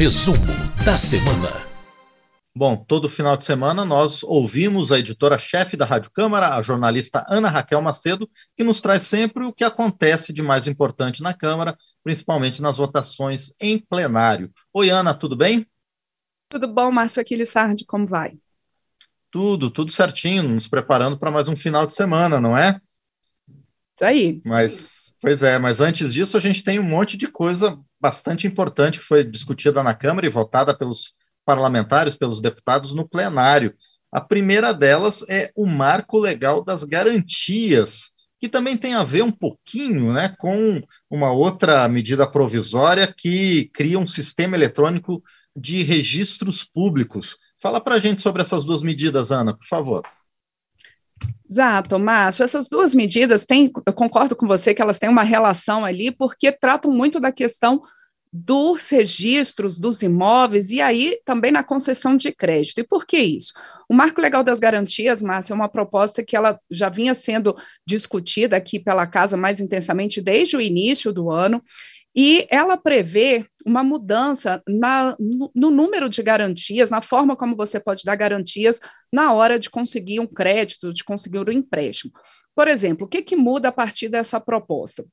Resumo da semana. Bom, todo final de semana nós ouvimos a editora-chefe da Rádio Câmara, a jornalista Ana Raquel Macedo, que nos traz sempre o que acontece de mais importante na Câmara, principalmente nas votações em plenário. Oi, Ana, tudo bem? Tudo bom, Márcio Aquiles Sardi, como vai? Tudo, tudo certinho, nos preparando para mais um final de semana, não é? Isso aí. Mas, pois é, mas antes disso a gente tem um monte de coisa bastante importante que foi discutida na Câmara e votada pelos parlamentares, pelos deputados no plenário. A primeira delas é o marco legal das garantias, que também tem a ver um pouquinho né, com uma outra medida provisória que cria um sistema eletrônico de registros públicos. Fala para a gente sobre essas duas medidas, Ana, por favor. Exato, Márcio. Essas duas medidas têm, eu concordo com você que elas têm uma relação ali, porque tratam muito da questão dos registros dos imóveis e aí também na concessão de crédito. E por que isso? O Marco Legal das Garantias, Márcia, é uma proposta que ela já vinha sendo discutida aqui pela Casa mais intensamente desde o início do ano, e ela prevê uma mudança na, no, número de garantias, na forma como você pode dar garantias na hora de conseguir um crédito, de conseguir um empréstimo. Por exemplo, o que, que muda a partir dessa proposta?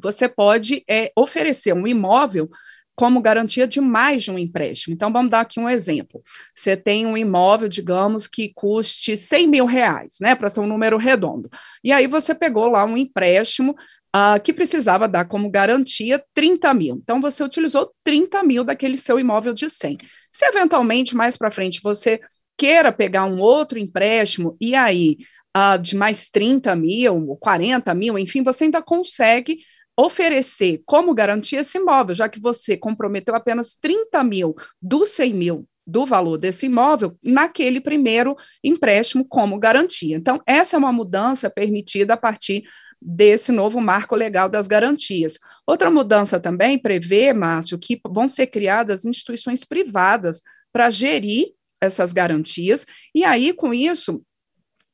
Você pode é, oferecer um imóvel como garantia de mais de um empréstimo. Então, vamos dar aqui um exemplo. Você tem um imóvel, digamos, que custe 100 mil reais, né, para ser um número redondo. E aí você pegou lá um empréstimo uh, que precisava dar como garantia 30 mil. Então, você utilizou 30 mil daquele seu imóvel de 100. Se eventualmente, mais para frente, você queira pegar um outro empréstimo e aí uh, de mais 30 mil, 40 mil, enfim, você ainda consegue oferecer como garantia esse imóvel, já que você comprometeu apenas 30 mil dos 100 mil do valor desse imóvel naquele primeiro empréstimo como garantia. Então, essa é uma mudança permitida a partir desse novo marco legal das garantias. Outra mudança também prevê, Márcio, que vão ser criadas instituições privadas para gerir essas garantias, e aí, com isso,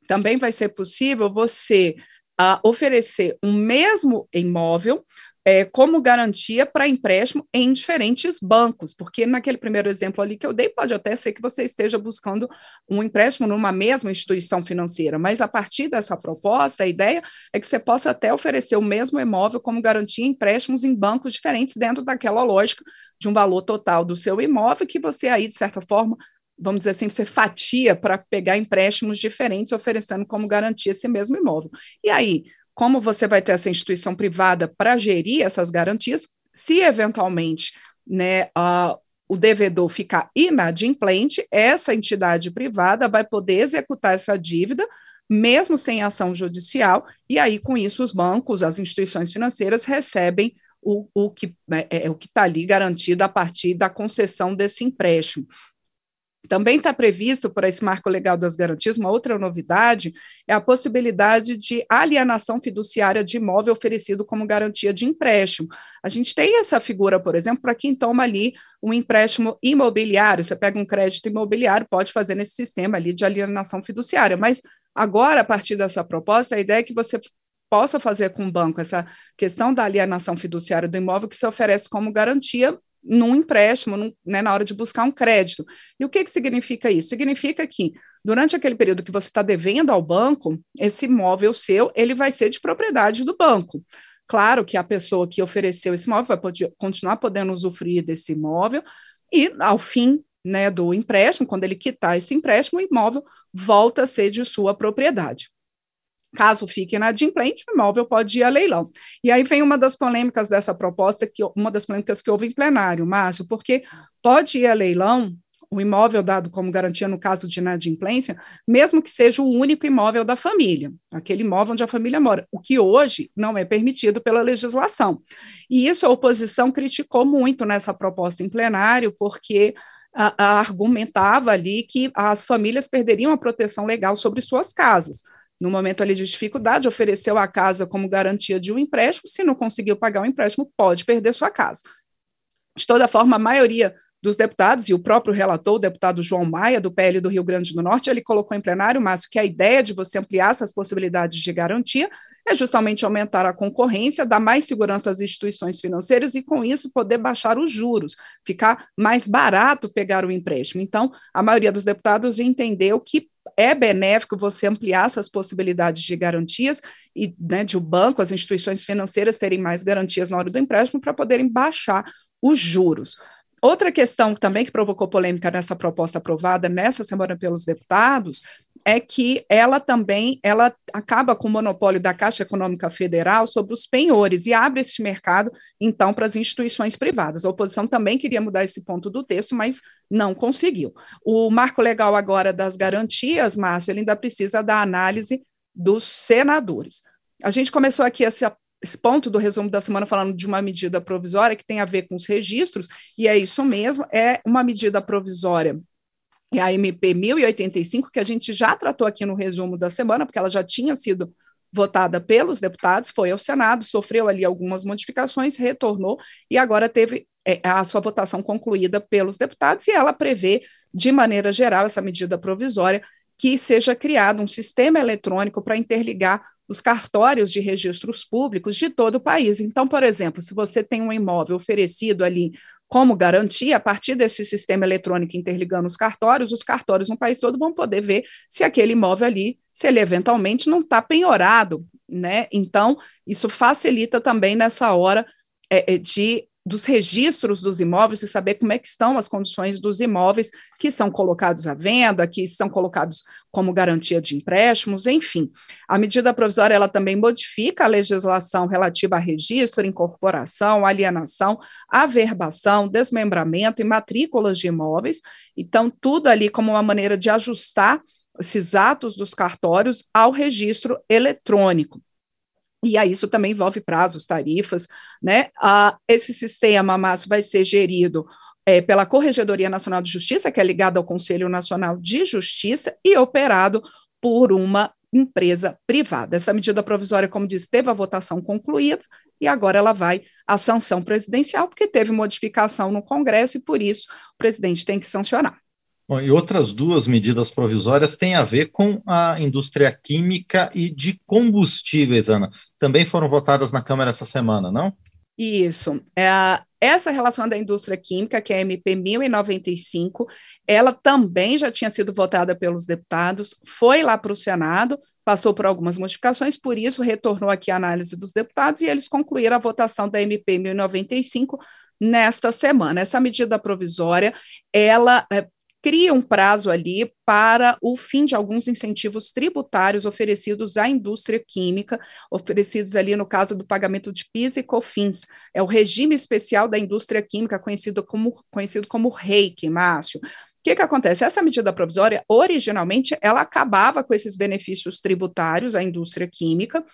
também vai ser possível você uh, oferecer um mesmo imóvel é, como garantia para empréstimo em diferentes bancos, porque naquele primeiro exemplo ali que eu dei, pode até ser que você esteja buscando um empréstimo numa mesma instituição financeira, mas a partir dessa proposta, a ideia é que você possa até oferecer o mesmo imóvel como garantia em empréstimos em bancos diferentes dentro daquela lógica de um valor total do seu imóvel, que você aí, de certa forma, vamos dizer assim, você fatia para pegar empréstimos diferentes, oferecendo como garantia esse mesmo imóvel. E aí, como você vai ter essa instituição privada para gerir essas garantias, se eventualmente né, uh, o devedor ficar inadimplente, essa entidade privada vai poder executar essa dívida, mesmo sem ação judicial, e aí, com isso, os bancos, as instituições financeiras recebem o, o que é, é o que está ali garantido a partir da concessão desse empréstimo. Também está previsto por esse marco legal das garantias, uma outra novidade é a possibilidade de alienação fiduciária de imóvel oferecido como garantia de empréstimo. A gente tem essa figura, por exemplo, para quem toma ali um empréstimo imobiliário, você pega um crédito imobiliário, pode fazer nesse sistema ali de alienação fiduciária, mas agora, a partir dessa proposta, a ideia é que você possa fazer com o banco essa questão da alienação fiduciária do imóvel que se oferece como garantia num empréstimo, num, né, na hora de buscar um crédito. E o que, que significa isso? Significa que, durante aquele período que você está devendo ao banco, esse imóvel seu, ele vai ser de propriedade do banco. Claro que a pessoa que ofereceu esse imóvel vai poder, continuar podendo usufruir desse imóvel, e ao fim né, do empréstimo, quando ele quitar esse empréstimo, o imóvel volta a ser de sua propriedade. Caso fique inadimplente, o imóvel pode ir a leilão. E aí vem uma das polêmicas dessa proposta, que uma das polêmicas que houve em plenário, Márcio, porque pode ir a leilão o imóvel dado como garantia no caso de inadimplência, mesmo que seja o único imóvel da família, aquele imóvel onde a família mora, o que hoje não é permitido pela legislação. E isso a oposição criticou muito nessa proposta em plenário, porque a, a argumentava ali que as famílias perderiam a proteção legal sobre suas casas no momento ali de dificuldade, ofereceu a casa como garantia de um empréstimo, se não conseguiu pagar o empréstimo, pode perder sua casa. De toda forma, a maioria dos deputados, e o próprio relator, o deputado João Maia, do PL do Rio Grande do Norte, ele colocou em plenário, Márcio, que a ideia de você ampliar essas possibilidades de garantia é justamente aumentar a concorrência, dar mais segurança às instituições financeiras e, com isso, poder baixar os juros, ficar mais barato pegar o empréstimo. Então, a maioria dos deputados entendeu que é benéfico você ampliar essas possibilidades de garantias e né, de o banco, as instituições financeiras terem mais garantias na hora do empréstimo para poderem baixar os juros. Outra questão também que provocou polêmica nessa proposta aprovada nessa semana pelos deputados é que ela também ela acaba com o monopólio da Caixa Econômica Federal sobre os penhores e abre esse mercado então para as instituições privadas. A oposição também queria mudar esse ponto do texto, mas não conseguiu. O marco legal agora das garantias, Márcio, ele ainda precisa da análise dos senadores. A gente começou aqui essa esse ponto do resumo da semana falando de uma medida provisória que tem a ver com os registros, e é isso mesmo, é uma medida provisória, é a MP 1085, que a gente já tratou aqui no resumo da semana, porque ela já tinha sido votada pelos deputados, foi ao Senado, sofreu ali algumas modificações, retornou e agora teve é, a sua votação concluída pelos deputados, e ela prevê, de maneira geral, essa medida provisória, que seja criado um sistema eletrônico para interligar os cartórios de registros públicos de todo o país. Então, por exemplo, se você tem um imóvel oferecido ali como garantia, a partir desse sistema eletrônico interligando os cartórios, os cartórios no país todo vão poder ver se aquele imóvel ali, se ele eventualmente não está penhorado, né? Então, isso facilita também nessa hora é, de dos registros dos imóveis e saber como é que estão as condições dos imóveis que são colocados à venda, que são colocados como garantia de empréstimos, enfim. A medida provisória ela também modifica a legislação relativa a registro, incorporação, alienação, averbação, desmembramento e matrículas de imóveis. Então, tudo ali como uma maneira de ajustar esses atos dos cartórios ao registro eletrônico. E aí isso também envolve prazos, tarifas, né? Ah, esse sistema, Márcio, vai ser gerido é, pela Corregedoria Nacional de Justiça, que é ligada ao Conselho Nacional de Justiça, e operado por uma empresa privada. Essa medida provisória, como disse, teve a votação concluída e agora ela vai à sanção presidencial, porque teve modificação no Congresso e por isso o presidente tem que sancionar. Bom, e outras duas medidas provisórias têm a ver com a indústria química e de combustíveis, Ana. Também foram votadas na Câmara essa semana, não? Isso. É, essa relação da indústria química, que é a MP 1095, ela também já tinha sido votada pelos deputados, foi lá para o Senado, passou por algumas modificações, por isso retornou aqui a análise dos deputados e eles concluíram a votação da MP 1095 nesta semana. Essa medida provisória, ela é, cria um prazo ali para o fim de alguns incentivos tributários oferecidos à indústria química, oferecidos ali no caso do pagamento de PIS e COFINS. É o regime especial da indústria química, conhecido como, conhecido como REIC, Márcio. O que, que acontece? Essa medida provisória, originalmente, ela acabava com esses benefícios tributários à indústria química,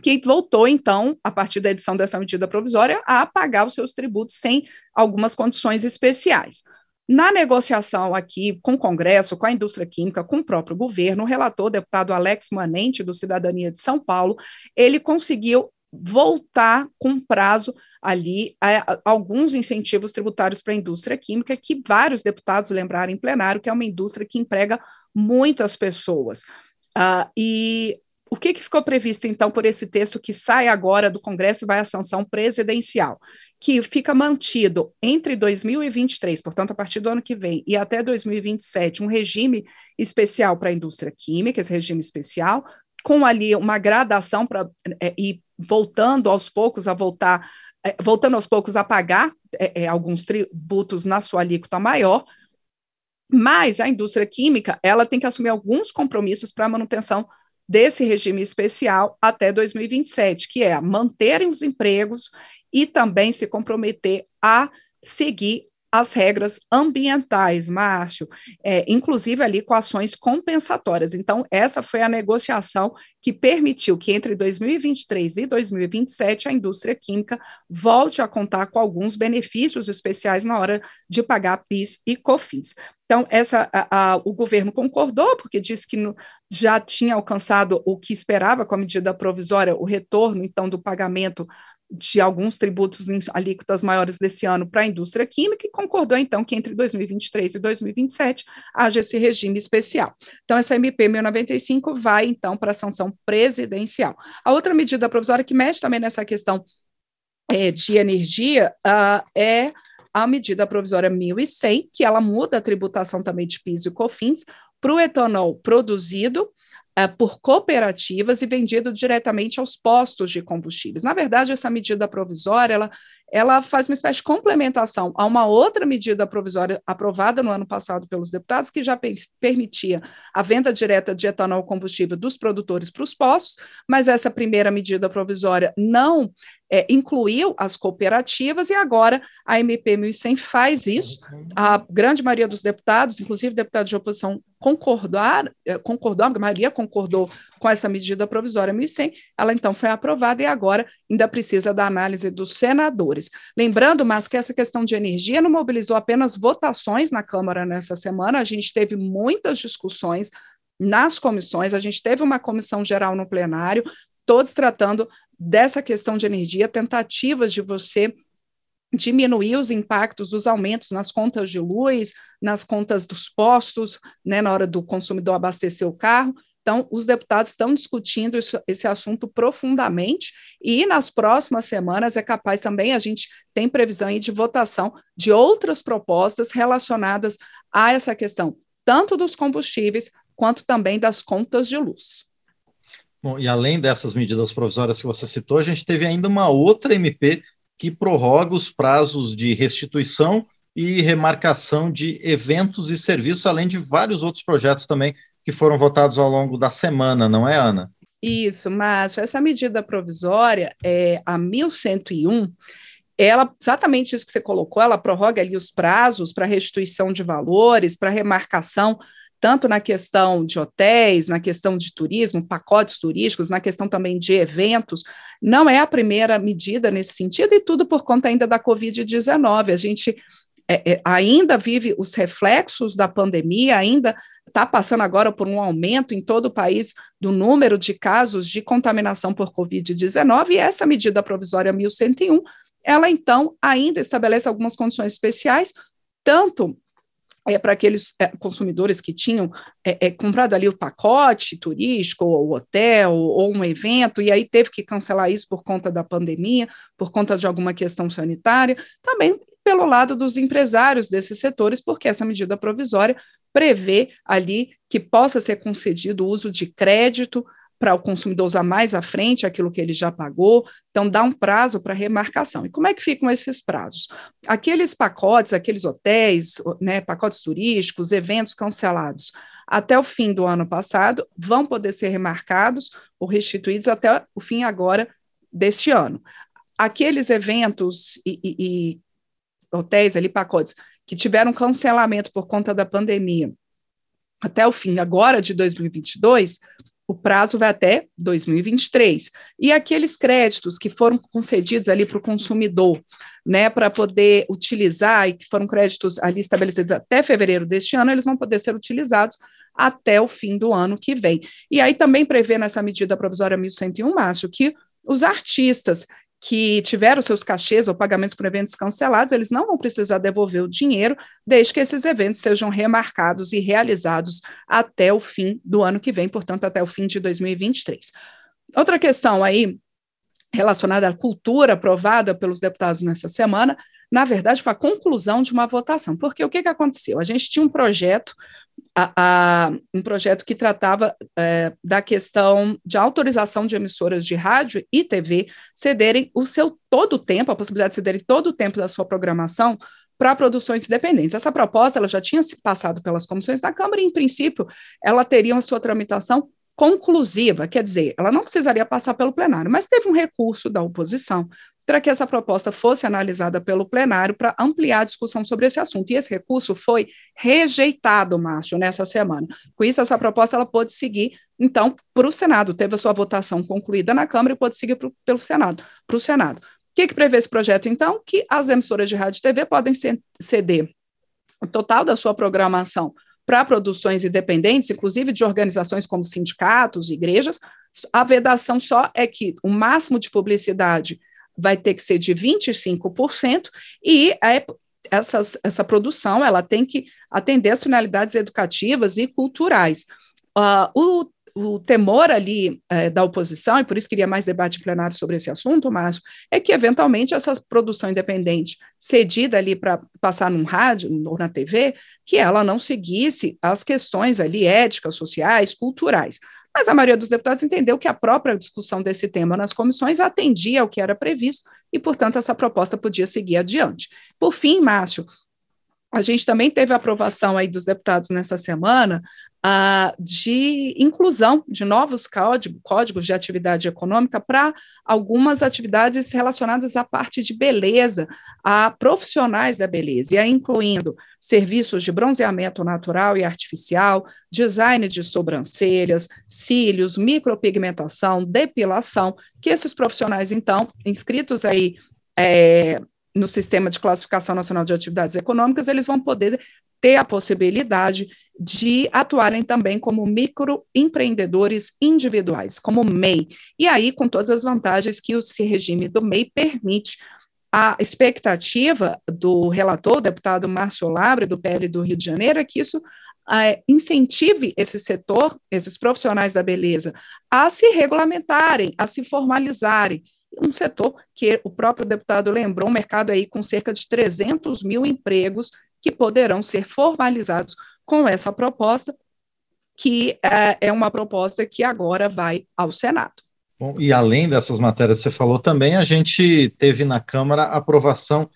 que voltou, então, a partir da edição dessa medida provisória, a pagar os seus tributos sem algumas condições especiais. Na negociação aqui com o Congresso, com a indústria química, com o próprio governo, o relator, o deputado Alex Manente, do Cidadania de São Paulo, ele conseguiu voltar com prazo ali a, a, alguns incentivos tributários para a indústria química, que vários deputados lembraram em plenário, que é uma indústria que emprega muitas pessoas. Uh, e o que, que ficou previsto, então, por esse texto que sai agora do Congresso e vai à sanção presidencial? Que fica mantido entre 2023, portanto, a partir do ano que vem, e até 2027, um regime especial para a indústria química, esse regime especial, com ali uma gradação para é, e voltando aos poucos a voltar, é, voltando aos poucos a pagar é, é alguns tributos na sua alíquota maior, mas a indústria química ela tem que assumir alguns compromissos para a manutenção desse regime especial até 2027, que é manterem os empregos e também se comprometer a seguir as regras ambientais, Márcio, é, inclusive ali com ações compensatórias. Então, essa foi a negociação que permitiu que entre 2023 e 2027 a indústria química volte a contar com alguns benefícios especiais na hora de pagar PIS e COFINS. Então, essa, a, a, o governo concordou, porque disse que no, já tinha alcançado o que esperava com a medida provisória, o retorno, então, do pagamento de alguns tributos em alíquotas maiores desse ano para a indústria química e concordou, então, que entre 2023 e 2027 haja esse regime especial. Então, essa MP 1095 vai, então, para a sanção presidencial. A outra medida provisória que mexe também nessa questão é, de energia uh, é a medida provisória 1100, que ela muda a tributação também de PIS e COFINS para o etanol produzido por cooperativas e vendido diretamente aos postos de combustíveis. Na verdade, essa medida provisória, ela, ela faz uma espécie de complementação a uma outra medida provisória aprovada no ano passado pelos deputados, que já permitia a venda direta de etanol combustível dos produtores para os postos, mas essa primeira medida provisória não é, incluiu as cooperativas e agora a MP 1100 faz isso. A grande maioria dos deputados, inclusive deputados de oposição, concordar, é, concordou, a maioria concordou com essa medida provisória 1100, ela então foi aprovada e agora ainda precisa da análise dos senadores. Lembrando, mas que essa questão de energia não mobilizou apenas votações na Câmara nessa semana, a gente teve muitas discussões nas comissões, a gente teve uma comissão geral no plenário, todos tratando dessa questão de energia, tentativas de você diminuir os impactos dos aumentos nas contas de luz, nas contas dos postos, né, na hora do consumidor abastecer o carro. Então, os deputados estão discutindo isso, esse assunto profundamente e nas próximas semanas é capaz também, a gente tem previsão aí de votação de outras propostas relacionadas a essa questão, tanto dos combustíveis quanto também das contas de luz. Bom, e além dessas medidas provisórias que você citou, a gente teve ainda uma outra MP que prorroga os prazos de restituição e remarcação de eventos e serviços, além de vários outros projetos também que foram votados ao longo da semana, não é, Ana? Isso, Márcio. Essa medida provisória, é, a 1101, ela, exatamente isso que você colocou, ela prorroga ali os prazos para restituição de valores, para remarcação tanto na questão de hotéis, na questão de turismo, pacotes turísticos, na questão também de eventos, não é a primeira medida nesse sentido, e tudo por conta ainda da Covid-19. A gente é, é, ainda vive os reflexos da pandemia, ainda está passando agora por um aumento em todo o país do número de casos de contaminação por Covid-19, e essa medida provisória 1101, ela então ainda estabelece algumas condições especiais, tanto é, para aqueles é, consumidores que tinham é, é, comprado ali o pacote turístico, ou hotel, ou um evento, e aí teve que cancelar isso por conta da pandemia, por conta de alguma questão sanitária, também pelo lado dos empresários desses setores, porque essa medida provisória prevê ali que possa ser concedido o uso de crédito para o consumidor usar mais à frente aquilo que ele já pagou, então dá um prazo para remarcação. E como é que ficam esses prazos? Aqueles pacotes, aqueles hotéis, né, pacotes turísticos, eventos cancelados até o fim do ano passado vão poder ser remarcados ou restituídos até o fim agora deste ano. Aqueles eventos e, e, e hotéis ali, pacotes, que tiveram cancelamento por conta da pandemia até o fim agora de 2022, o prazo vai até 2023. E aqueles créditos que foram concedidos ali para o consumidor, né, para poder utilizar e que foram créditos ali estabelecidos até fevereiro deste ano, eles vão poder ser utilizados até o fim do ano que vem. E aí também prevê nessa medida provisória 1101, Márcio, que os artistas que tiveram seus cachês ou pagamentos por eventos cancelados, eles não vão precisar devolver o dinheiro, desde que esses eventos sejam remarcados e realizados até o fim do ano que vem, portanto, até o fim de 2023. Outra questão aí relacionada à cultura aprovada pelos deputados nessa semana na verdade, foi a conclusão de uma votação. Porque o que, que aconteceu? A gente tinha um projeto, a, a, um projeto que tratava é, da questão de autorização de emissoras de rádio e TV cederem o seu todo o tempo, a possibilidade de cederem todo o tempo da sua programação para produções independentes. Essa proposta ela já tinha se passado pelas comissões da Câmara e, em princípio, ela teria a sua tramitação conclusiva, quer dizer, ela não precisaria passar pelo plenário, mas teve um recurso da oposição para que essa proposta fosse analisada pelo plenário para ampliar a discussão sobre esse assunto. E esse recurso foi rejeitado, Márcio, nessa semana. Com isso, essa proposta ela pôde seguir, então, para o Senado. Teve a sua votação concluída na Câmara e pôde seguir pro, pelo Senado, para o Senado. O que, que prevê esse projeto, então? Que as emissoras de rádio e TV podem ceder o total da sua programação para produções independentes, inclusive de organizações como sindicatos, igrejas. A vedação só é que o máximo de publicidade vai ter que ser de 25%, e a, essas, essa produção ela tem que atender às finalidades educativas e culturais. Uh, o o temor ali é, da oposição, e por isso queria mais debate plenário sobre esse assunto, Márcio, é que eventualmente essa produção independente cedida ali para passar num rádio ou na TV, que ela não seguisse as questões ali éticas, sociais, culturais. Mas a maioria dos deputados entendeu que a própria discussão desse tema nas comissões atendia ao que era previsto e, portanto, essa proposta podia seguir adiante. Por fim, Márcio, a gente também teve a aprovação aí dos deputados nessa semana de inclusão de novos código, códigos de atividade econômica para algumas atividades relacionadas à parte de beleza, a profissionais da beleza, e aí incluindo serviços de bronzeamento natural e artificial, design de sobrancelhas, cílios, micropigmentação, depilação, que esses profissionais, então, inscritos aí é, no Sistema de Classificação Nacional de Atividades Econômicas, eles vão poder ter a possibilidade de atuarem também como microempreendedores individuais, como MEI, e aí com todas as vantagens que o regime do MEI permite. A expectativa do relator, deputado Márcio Labre, do PL do Rio de Janeiro, é que isso é, incentive esse setor, esses profissionais da beleza, a se regulamentarem, a se formalizarem. Um setor que o próprio deputado lembrou, um mercado aí com cerca de 300 mil empregos que poderão ser formalizados com essa proposta, que é, é uma proposta que agora vai ao Senado. Bom, e além dessas matérias que você falou também, a gente teve na Câmara aprovação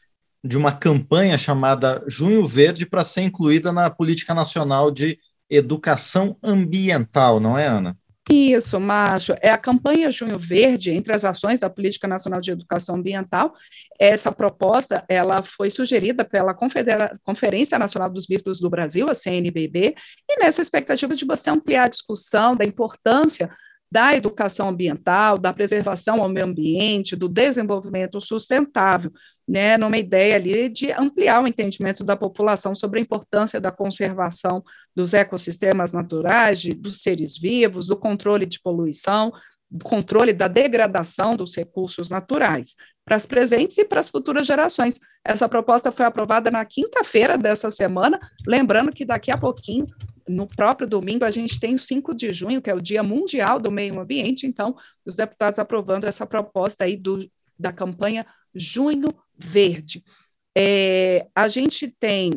de uma campanha chamada Junho Verde para ser incluída na Política Nacional de Educação Ambiental, não é, Ana? Isso, Macho. É a campanha Junho Verde entre as ações da Política Nacional de Educação Ambiental. Essa proposta ela foi sugerida pela Confedera Conferência Nacional dos Bispos do Brasil, a CNBB, e nessa expectativa de você ampliar a discussão da importância da educação ambiental, da preservação ao meio ambiente, do desenvolvimento sustentável, né, numa ideia ali de ampliar o entendimento da população sobre a importância da conservação dos ecossistemas naturais, de, dos seres vivos, do controle de poluição, do controle da degradação dos recursos naturais, para as presentes e para as futuras gerações. Essa proposta foi aprovada na quinta-feira dessa semana, lembrando que daqui a pouquinho no próprio domingo, a gente tem o 5 de junho, que é o Dia Mundial do Meio Ambiente, então, os deputados aprovando essa proposta aí do, da campanha Junho Verde. É, a gente tem,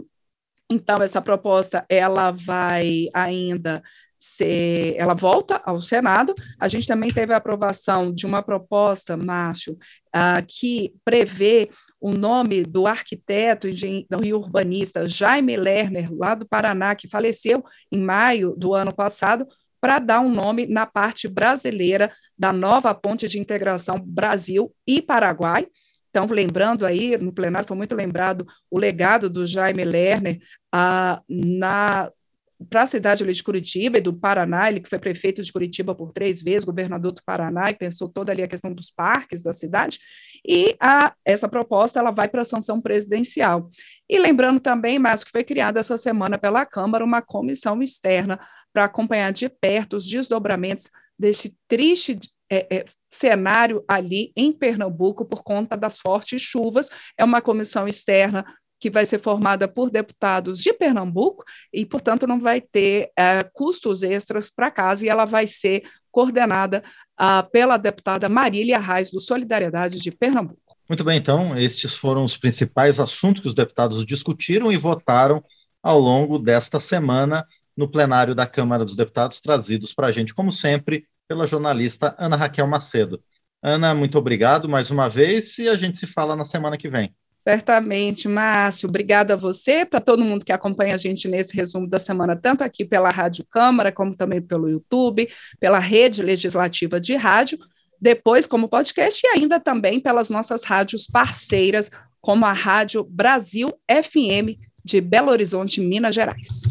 então, essa proposta, ela vai ainda ser, ela volta ao Senado. A gente também teve a aprovação de uma proposta, Márcio, uh, que prevê o nome do arquiteto e urbanista Jaime Lerner, lá do Paraná, que faleceu em maio do ano passado, para dar um nome na parte brasileira da nova ponte de integração Brasil e Paraguai. Então, lembrando aí, no plenário foi muito lembrado o legado do Jaime Lerner ah, para a cidade de Curitiba e do Paraná, ele que foi prefeito de Curitiba por três vezes, governador do Paraná, e pensou toda ali a questão dos parques da cidade, e a, essa proposta ela vai para a sanção presidencial. E lembrando também, Márcio, que foi criada essa semana pela Câmara uma comissão externa para acompanhar de perto os desdobramentos deste triste é, é, cenário ali em Pernambuco por conta das fortes chuvas. É uma comissão externa que vai ser formada por deputados de Pernambuco e, portanto, não vai ter é, custos extras para casa e ela vai ser coordenada uh, pela deputada Marília Reis, do Solidariedade de Pernambuco. Muito bem, então, estes foram os principais assuntos que os deputados discutiram e votaram ao longo desta semana no plenário da Câmara dos Deputados, trazidos para a gente, como sempre, pela jornalista Ana Raquel Macedo. Ana, muito obrigado mais uma vez e a gente se fala na semana que vem. Certamente, Márcio. Obrigada a você, para todo mundo que acompanha a gente nesse resumo da semana, tanto aqui pela Rádio Câmara, como também pelo YouTube, pela rede legislativa de rádio, depois como podcast e ainda também pelas nossas rádios parceiras, como a Rádio Brasil FM de Belo Horizonte, Minas Gerais.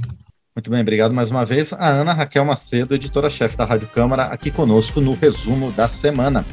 Muito bem, obrigado mais uma vez. A Ana Raquel Macedo, editora-chefe da Rádio Câmara, aqui conosco no resumo da semana.